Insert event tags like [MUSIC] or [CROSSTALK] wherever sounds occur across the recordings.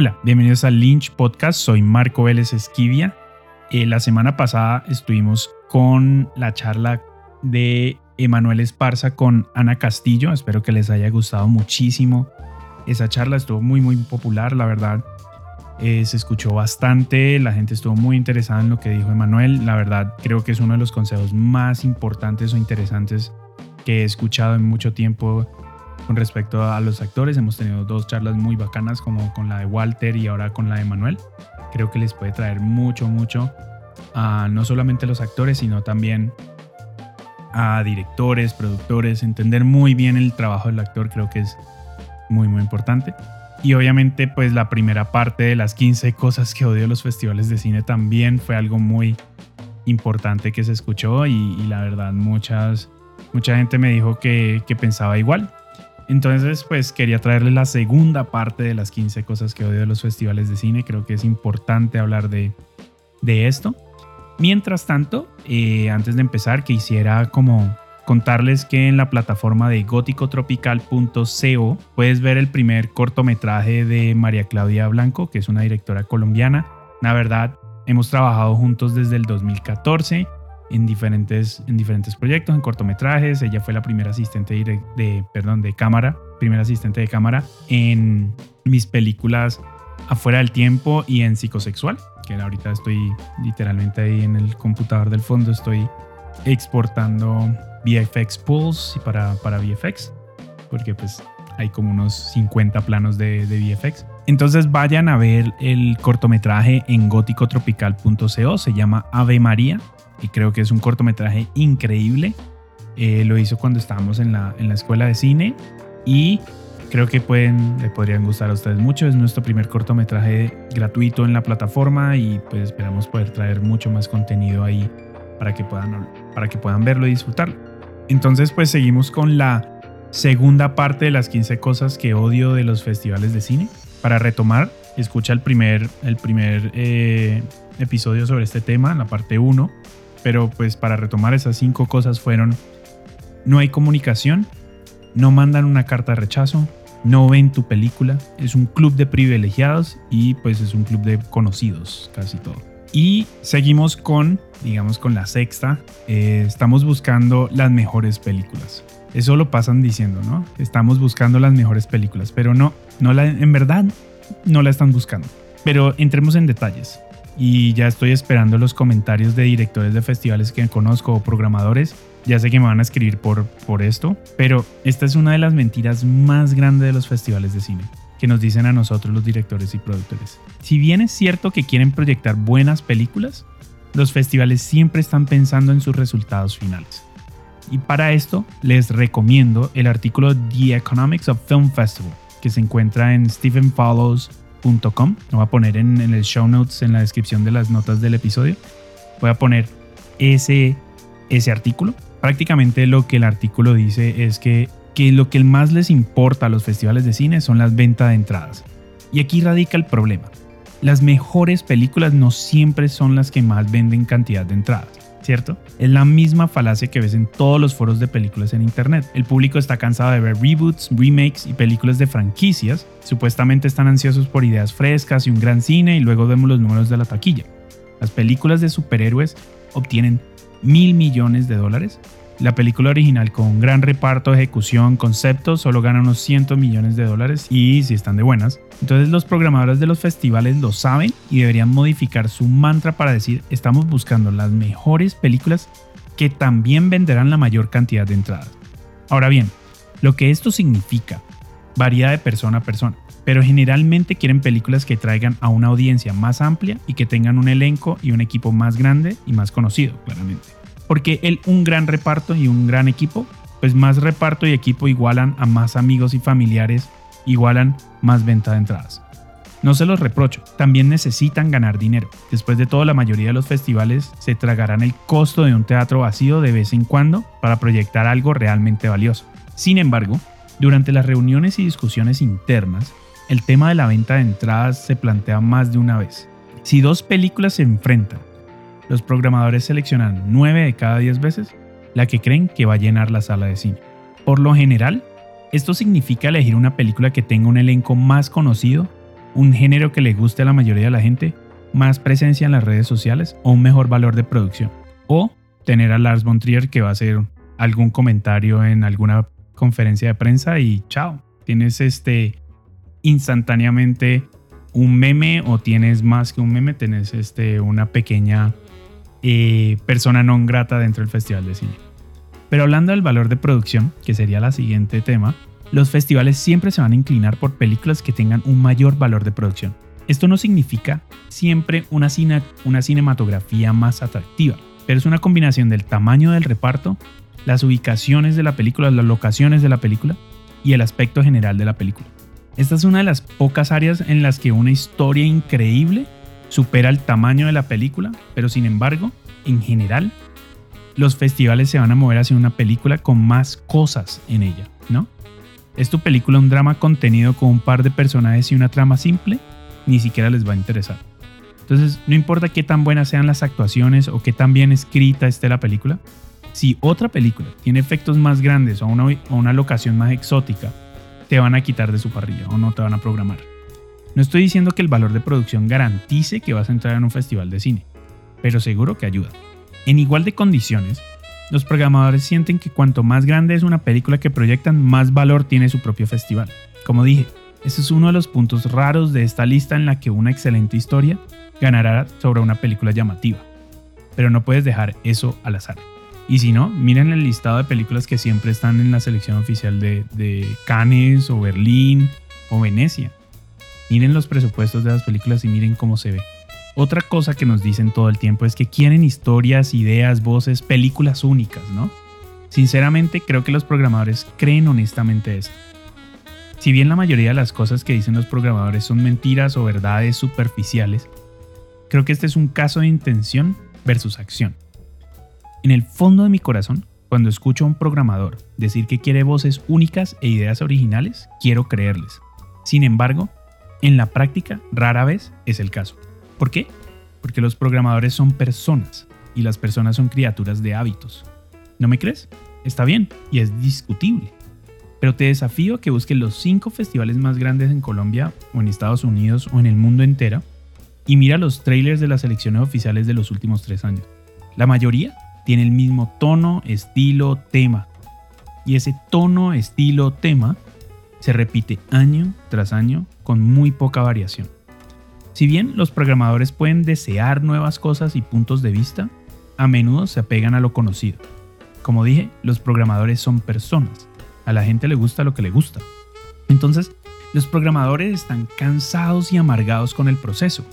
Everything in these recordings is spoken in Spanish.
Hola, bienvenidos al Lynch Podcast. Soy Marco Vélez Esquivia. Eh, la semana pasada estuvimos con la charla de Emanuel Esparza con Ana Castillo. Espero que les haya gustado muchísimo. Esa charla estuvo muy, muy popular, la verdad. Eh, se escuchó bastante, la gente estuvo muy interesada en lo que dijo Emanuel. La verdad, creo que es uno de los consejos más importantes o interesantes que he escuchado en mucho tiempo con respecto a los actores. Hemos tenido dos charlas muy bacanas, como con la de Walter y ahora con la de Manuel. Creo que les puede traer mucho, mucho a no solamente a los actores, sino también a directores, productores, entender muy bien el trabajo del actor, creo que es muy, muy importante. Y obviamente, pues la primera parte de las 15 cosas que odio los festivales de cine también fue algo muy importante que se escuchó y, la verdad muchas, mucha gente me dijo que, que pensaba igual. Entonces, pues quería traerles la segunda parte de las 15 cosas que odio de los festivales de cine. Creo que es importante hablar de, de esto. Mientras tanto, eh, antes de empezar, quisiera como contarles que en la plataforma de góticotropical.co puedes ver el primer cortometraje de María Claudia Blanco, que es una directora colombiana. La verdad, hemos trabajado juntos desde el 2014 en diferentes, en diferentes proyectos, en cortometrajes. Ella fue la primera asistente de, perdón, de cámara, primera asistente de cámara en mis películas Afuera del Tiempo y en Psicosexual, que ahorita estoy literalmente ahí en el computador del fondo, estoy exportando VFX Pools para, para VFX, porque pues hay como unos 50 planos de, de VFX. Entonces vayan a ver el cortometraje en góticotropical.co, se llama Ave María y creo que es un cortometraje increíble. Eh, lo hizo cuando estábamos en la, en la escuela de cine y creo que pueden, le podrían gustar a ustedes mucho. Es nuestro primer cortometraje gratuito en la plataforma y pues esperamos poder traer mucho más contenido ahí para que puedan, para que puedan verlo y disfrutarlo. Entonces pues seguimos con la segunda parte de las 15 cosas que odio de los festivales de cine. Para retomar, escucha el primer, el primer eh, episodio sobre este tema, la parte 1 pero pues para retomar esas cinco cosas fueron, no hay comunicación, no mandan una carta de rechazo, no ven tu película, es un club de privilegiados y pues es un club de conocidos, casi todo. Y seguimos con, digamos, con la sexta, eh, estamos buscando las mejores películas. Eso lo pasan diciendo, ¿no? Estamos buscando las mejores películas, pero no, no la, en verdad no la están buscando. Pero entremos en detalles y ya estoy esperando los comentarios de directores de festivales que conozco o programadores. Ya sé que me van a escribir por, por esto, pero esta es una de las mentiras más grandes de los festivales de cine, que nos dicen a nosotros los directores y productores. Si bien es cierto que quieren proyectar buenas películas, los festivales siempre están pensando en sus resultados finales. Y para esto les recomiendo el artículo The Economics of Film Festival, que se encuentra en Stephen Follows lo voy a poner en, el show notes, en la descripción de las notas del episodio. Voy a poner ese, ese artículo. Prácticamente lo que el artículo dice es que, que lo que más les importa a los festivales de cine son las ventas de entradas. Y aquí radica el problema. Las mejores películas no siempre son las que más venden cantidad de entradas. Es la misma falacia que ves en todos los foros de películas en internet. El público está cansado de ver reboots, remakes y películas de franquicias. Supuestamente están ansiosos por ideas frescas y un gran cine y luego vemos los números de la taquilla. Las películas de superhéroes obtienen mil millones de dólares la película original con gran reparto, ejecución, concepto, solo gana unos 100 millones de dólares y si están de buenas. Entonces los programadores de los festivales lo saben y deberían modificar su mantra para decir estamos buscando las mejores películas que también venderán la mayor cantidad de entradas. Ahora bien, lo que esto significa varía de persona a persona, pero generalmente quieren películas que traigan a una audiencia más amplia y que tengan un elenco y un equipo más grande y más conocido, claramente porque el un gran reparto y un gran equipo, pues más reparto y equipo igualan a más amigos y familiares, igualan más venta de entradas. No se los reprocho, también necesitan ganar dinero. Después de todo, la mayoría de los festivales se tragarán el costo de un teatro vacío de vez en cuando para proyectar algo realmente valioso. Sin embargo, durante las reuniones y discusiones internas, el tema de la venta de entradas se plantea más de una vez. Si dos películas se enfrentan los programadores seleccionan 9 de cada 10 veces la que creen que va a llenar la sala de cine. Por lo general, esto significa elegir una película que tenga un elenco más conocido un género que le guste a la mayoría de la gente, más presencia en las redes sociales o un mejor valor de producción. O tener a Lars von Trier que va a hacer algún comentario en alguna conferencia de prensa y chao, tienes este instantáneamente un meme o tienes más que un meme, tienes este, una pequeña eh, persona non grata dentro del Festival de Cine. Pero hablando del valor de producción, que sería la siguiente tema, los festivales siempre se van a inclinar por películas que tengan un mayor valor de producción. Esto no significa siempre una, una cinematografía más atractiva, pero es una combinación del tamaño del reparto, las ubicaciones de la película, las locaciones de la película y el aspecto general de la película. Esta es una de las pocas áreas en las que una historia increíble supera el tamaño de la película, pero sin embargo, en general, los festivales se van a mover hacia una película con más cosas en ella, ¿no? ¿Es tu película un drama contenido con un par de personajes y una trama simple? Ni siquiera les va a interesar. Entonces, no importa qué tan buenas sean las actuaciones o qué tan bien escrita esté la película, si otra película tiene efectos más grandes o una, o una locación más exótica, te van a quitar de su parrilla o no te van a programar. No estoy diciendo que el valor de producción garantice que vas a entrar en un festival de cine, pero seguro que ayuda. En igual de condiciones, los programadores sienten que cuanto más grande es una película que proyectan, más valor tiene su propio festival. Como dije, ese es uno de los puntos raros de esta lista en la que una excelente historia ganará sobre una película llamativa. Pero no puedes dejar eso al azar. Y si no, miren el listado de películas que siempre están en la selección oficial de, de Cannes o Berlín o Venecia. Miren los presupuestos de las películas y miren cómo se ve. Otra cosa que nos dicen todo el tiempo es que quieren historias, ideas, voces, películas únicas, ¿no? Sinceramente creo que los programadores creen honestamente esto. Si bien la mayoría de las cosas que dicen los programadores son mentiras o verdades superficiales, creo que este es un caso de intención versus acción. En el fondo de mi corazón, cuando escucho a un programador decir que quiere voces únicas e ideas originales, quiero creerles. Sin embargo, en la práctica rara vez es el caso. ¿Por qué? Porque los programadores son personas y las personas son criaturas de hábitos. ¿No me crees? Está bien y es discutible. Pero te desafío a que busques los cinco festivales más grandes en Colombia o en Estados Unidos o en el mundo entero y mira los trailers de las elecciones oficiales de los últimos tres años. La mayoría tiene el mismo tono, estilo, tema. Y ese tono, estilo, tema se repite año tras año con muy poca variación. Si bien los programadores pueden desear nuevas cosas y puntos de vista, a menudo se apegan a lo conocido. Como dije, los programadores son personas. A la gente le gusta lo que le gusta. Entonces, los programadores están cansados y amargados con el proceso.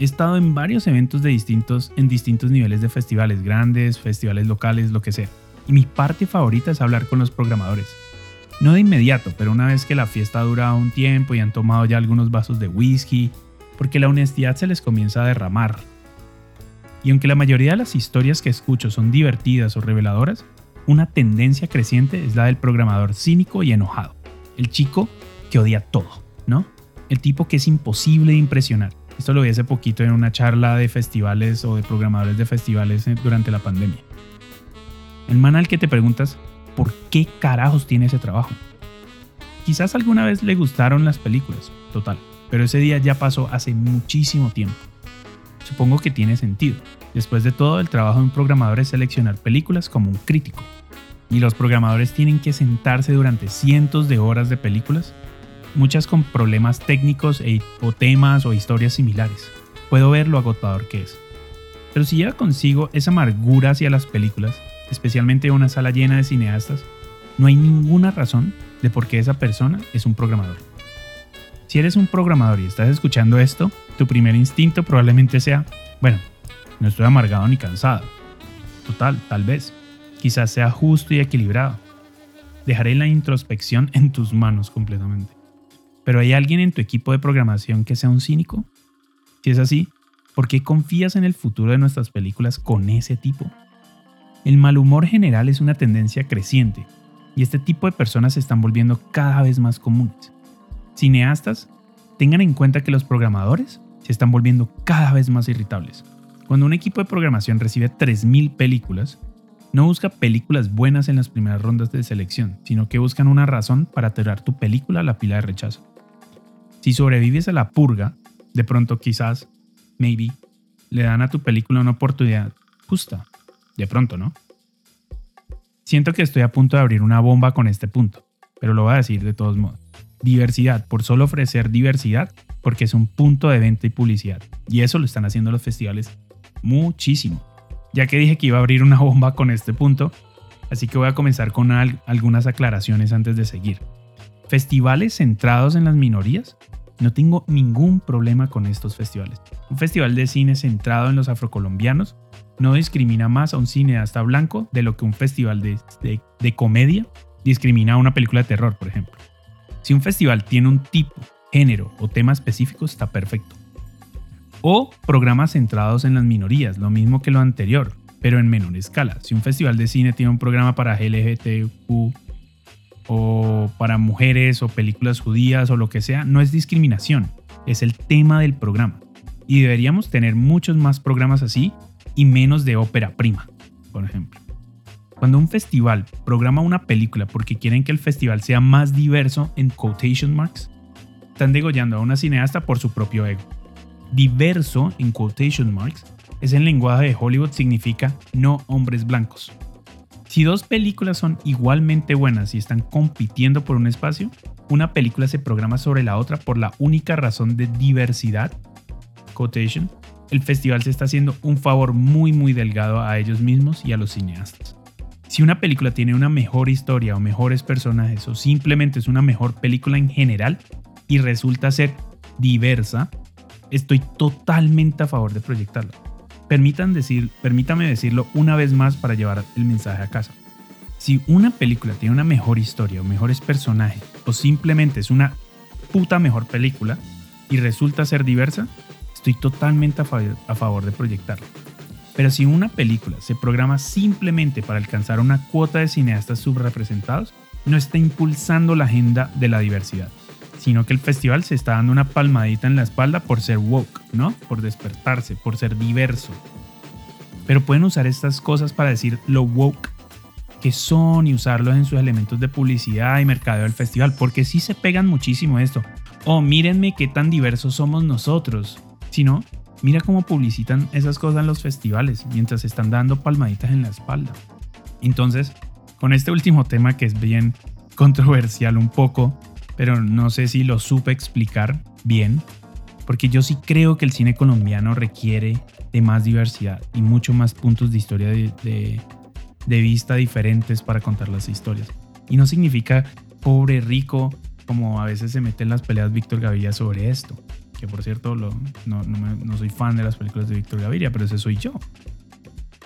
He estado en varios eventos de distintos, en distintos niveles de festivales grandes, festivales locales, lo que sea. Y mi parte favorita es hablar con los programadores. No de inmediato, pero una vez que la fiesta ha durado un tiempo y han tomado ya algunos vasos de whisky, porque la honestidad se les comienza a derramar. Y aunque la mayoría de las historias que escucho son divertidas o reveladoras, una tendencia creciente es la del programador cínico y enojado. El chico que odia todo, ¿no? El tipo que es imposible de impresionar. Esto lo vi hace poquito en una charla de festivales o de programadores de festivales eh, durante la pandemia. El man al que te preguntas, por qué carajos tiene ese trabajo. Quizás alguna vez le gustaron las películas, total, pero ese día ya pasó hace muchísimo tiempo. Supongo que tiene sentido. Después de todo, el trabajo de un programador es seleccionar películas como un crítico. Y los programadores tienen que sentarse durante cientos de horas de películas, muchas con problemas técnicos e, o temas o historias similares. Puedo ver lo agotador que es. Pero si lleva consigo esa amargura hacia las películas, especialmente una sala llena de cineastas, no hay ninguna razón de por qué esa persona es un programador. Si eres un programador y estás escuchando esto, tu primer instinto probablemente sea, bueno, no estoy amargado ni cansado. Total, tal vez. Quizás sea justo y equilibrado. Dejaré la introspección en tus manos completamente. Pero ¿hay alguien en tu equipo de programación que sea un cínico? Si es así, ¿por qué confías en el futuro de nuestras películas con ese tipo? El mal humor general es una tendencia creciente y este tipo de personas se están volviendo cada vez más comunes. Cineastas, tengan en cuenta que los programadores se están volviendo cada vez más irritables. Cuando un equipo de programación recibe 3.000 películas, no busca películas buenas en las primeras rondas de selección, sino que buscan una razón para tirar tu película a la pila de rechazo. Si sobrevives a la purga, de pronto quizás, maybe, le dan a tu película una oportunidad justa. De pronto, ¿no? Siento que estoy a punto de abrir una bomba con este punto, pero lo voy a decir de todos modos. Diversidad, por solo ofrecer diversidad, porque es un punto de venta y publicidad. Y eso lo están haciendo los festivales muchísimo. Ya que dije que iba a abrir una [LAUGHS] bomba con este punto, así que voy a comenzar con algunas aclaraciones antes de seguir. Festivales centrados en las minorías. No tengo ningún problema con estos festivales. Un festival de cine centrado en los afrocolombianos no discrimina más a un cineasta blanco de lo que un festival de, de comedia discrimina a una película de terror, por ejemplo. Si un festival tiene un tipo, género o tema específico, está perfecto o programas centrados en las minorías, lo mismo que lo anterior, pero en menor escala. Si un festival de cine tiene un programa para LGTQ o para mujeres o películas judías o lo que sea, no es discriminación, es el tema del programa. Y deberíamos tener muchos más programas así y menos de ópera prima, por ejemplo. Cuando un festival programa una película porque quieren que el festival sea más diverso en quotation marks, están degollando a una cineasta por su propio ego. Diverso, en quotation marks, es el lenguaje de Hollywood significa no hombres blancos. Si dos películas son igualmente buenas y están compitiendo por un espacio, una película se programa sobre la otra por la única razón de diversidad, el festival se está haciendo un favor muy muy delgado a ellos mismos y a los cineastas. Si una película tiene una mejor historia o mejores personajes o simplemente es una mejor película en general y resulta ser diversa, estoy totalmente a favor de proyectarlo. Permitan decir, permítame decirlo una vez más para llevar el mensaje a casa. Si una película tiene una mejor historia o mejores personajes o simplemente es una puta mejor película y resulta ser diversa, estoy totalmente a, a favor de proyectarla. Pero si una película se programa simplemente para alcanzar una cuota de cineastas subrepresentados, no está impulsando la agenda de la diversidad sino que el festival se está dando una palmadita en la espalda por ser woke, ¿no? Por despertarse, por ser diverso. Pero pueden usar estas cosas para decir lo woke que son y usarlos en sus elementos de publicidad y mercadeo del festival, porque sí se pegan muchísimo esto. Oh, mírenme qué tan diversos somos nosotros. Si no, mira cómo publicitan esas cosas en los festivales mientras están dando palmaditas en la espalda. Entonces, con este último tema que es bien controversial un poco, pero no sé si lo supe explicar bien, porque yo sí creo que el cine colombiano requiere de más diversidad y mucho más puntos de historia de, vista diferentes para contar las historias. Y no significa pobre, rico, como a veces se meten las peleas Víctor Gaviria sobre esto. Que por cierto, no, no, soy fan de las películas de Víctor Gaviria, pero ese soy yo.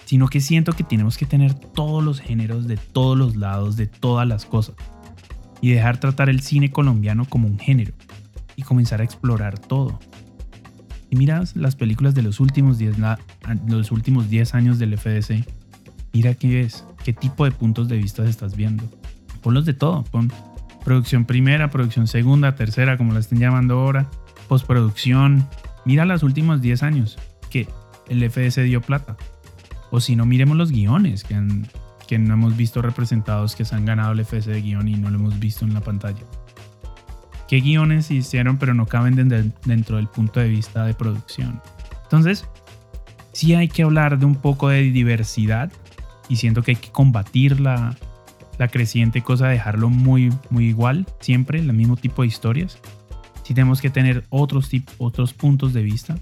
Sino que siento que tenemos que tener todos los géneros de todos los lados, de todas las cosas y dejar tratar el cine colombiano como un género y comenzar a explorar todo. Y miras las películas de los últimos 10 los últimos años del FDC, mira qué es, qué tipo de puntos de vista estás viendo. Ponlos de todo, pon producción primera, producción segunda, tercera, como la estén llamando ahora, postproducción. Mira los últimos 10 años que el FDC dio plata. O si no, miremos los guiones que han, que no hemos visto representados que se han ganado el FS de guion y no lo hemos visto en la pantalla. ¿Qué guiones hicieron pero no caben dentro del punto de vista de producción? Entonces, sí hay que hablar de un poco de diversidad y siento que hay que combatir la, la creciente cosa de dejarlo muy, muy igual, siempre, el mismo tipo de historias. Sí tenemos que tener otros, otros puntos de vista,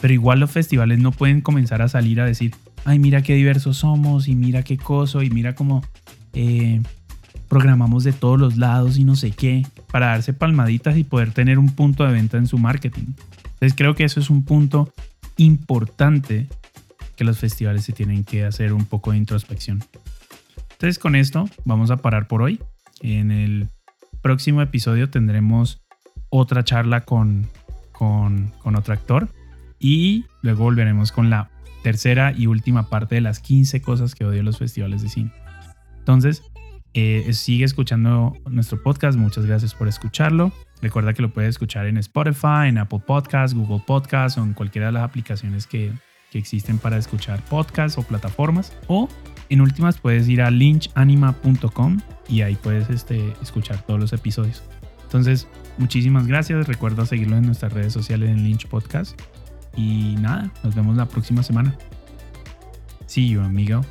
pero igual los festivales no pueden comenzar a salir a decir, ay, mira qué diversos somos y mira qué coso y mira cómo eh, programamos de todos los lados y no sé qué, para darse palmaditas y poder tener un punto de venta en su marketing. Entonces creo que eso es un punto importante que los festivales se tienen que hacer un poco de introspección. Entonces con esto vamos a parar por hoy. En el próximo episodio tendremos otra charla con, con, con otro actor y luego volveremos con la tercera y última parte de las 15 cosas que odio los festivales de cine. Entonces, eh, sigue escuchando nuestro podcast. Muchas gracias por escucharlo. Recuerda que lo puedes escuchar en Spotify, en Apple Podcasts, Google Podcasts o en cualquiera de las aplicaciones que, que existen para escuchar podcasts o plataformas. O en últimas puedes ir a lynchanima.com y ahí puedes este, escuchar todos los episodios. Entonces, muchísimas gracias. Recuerda seguirlo en nuestras redes sociales en Lynch Podcast. Y nada, nos vemos la próxima semana. See you, amigo.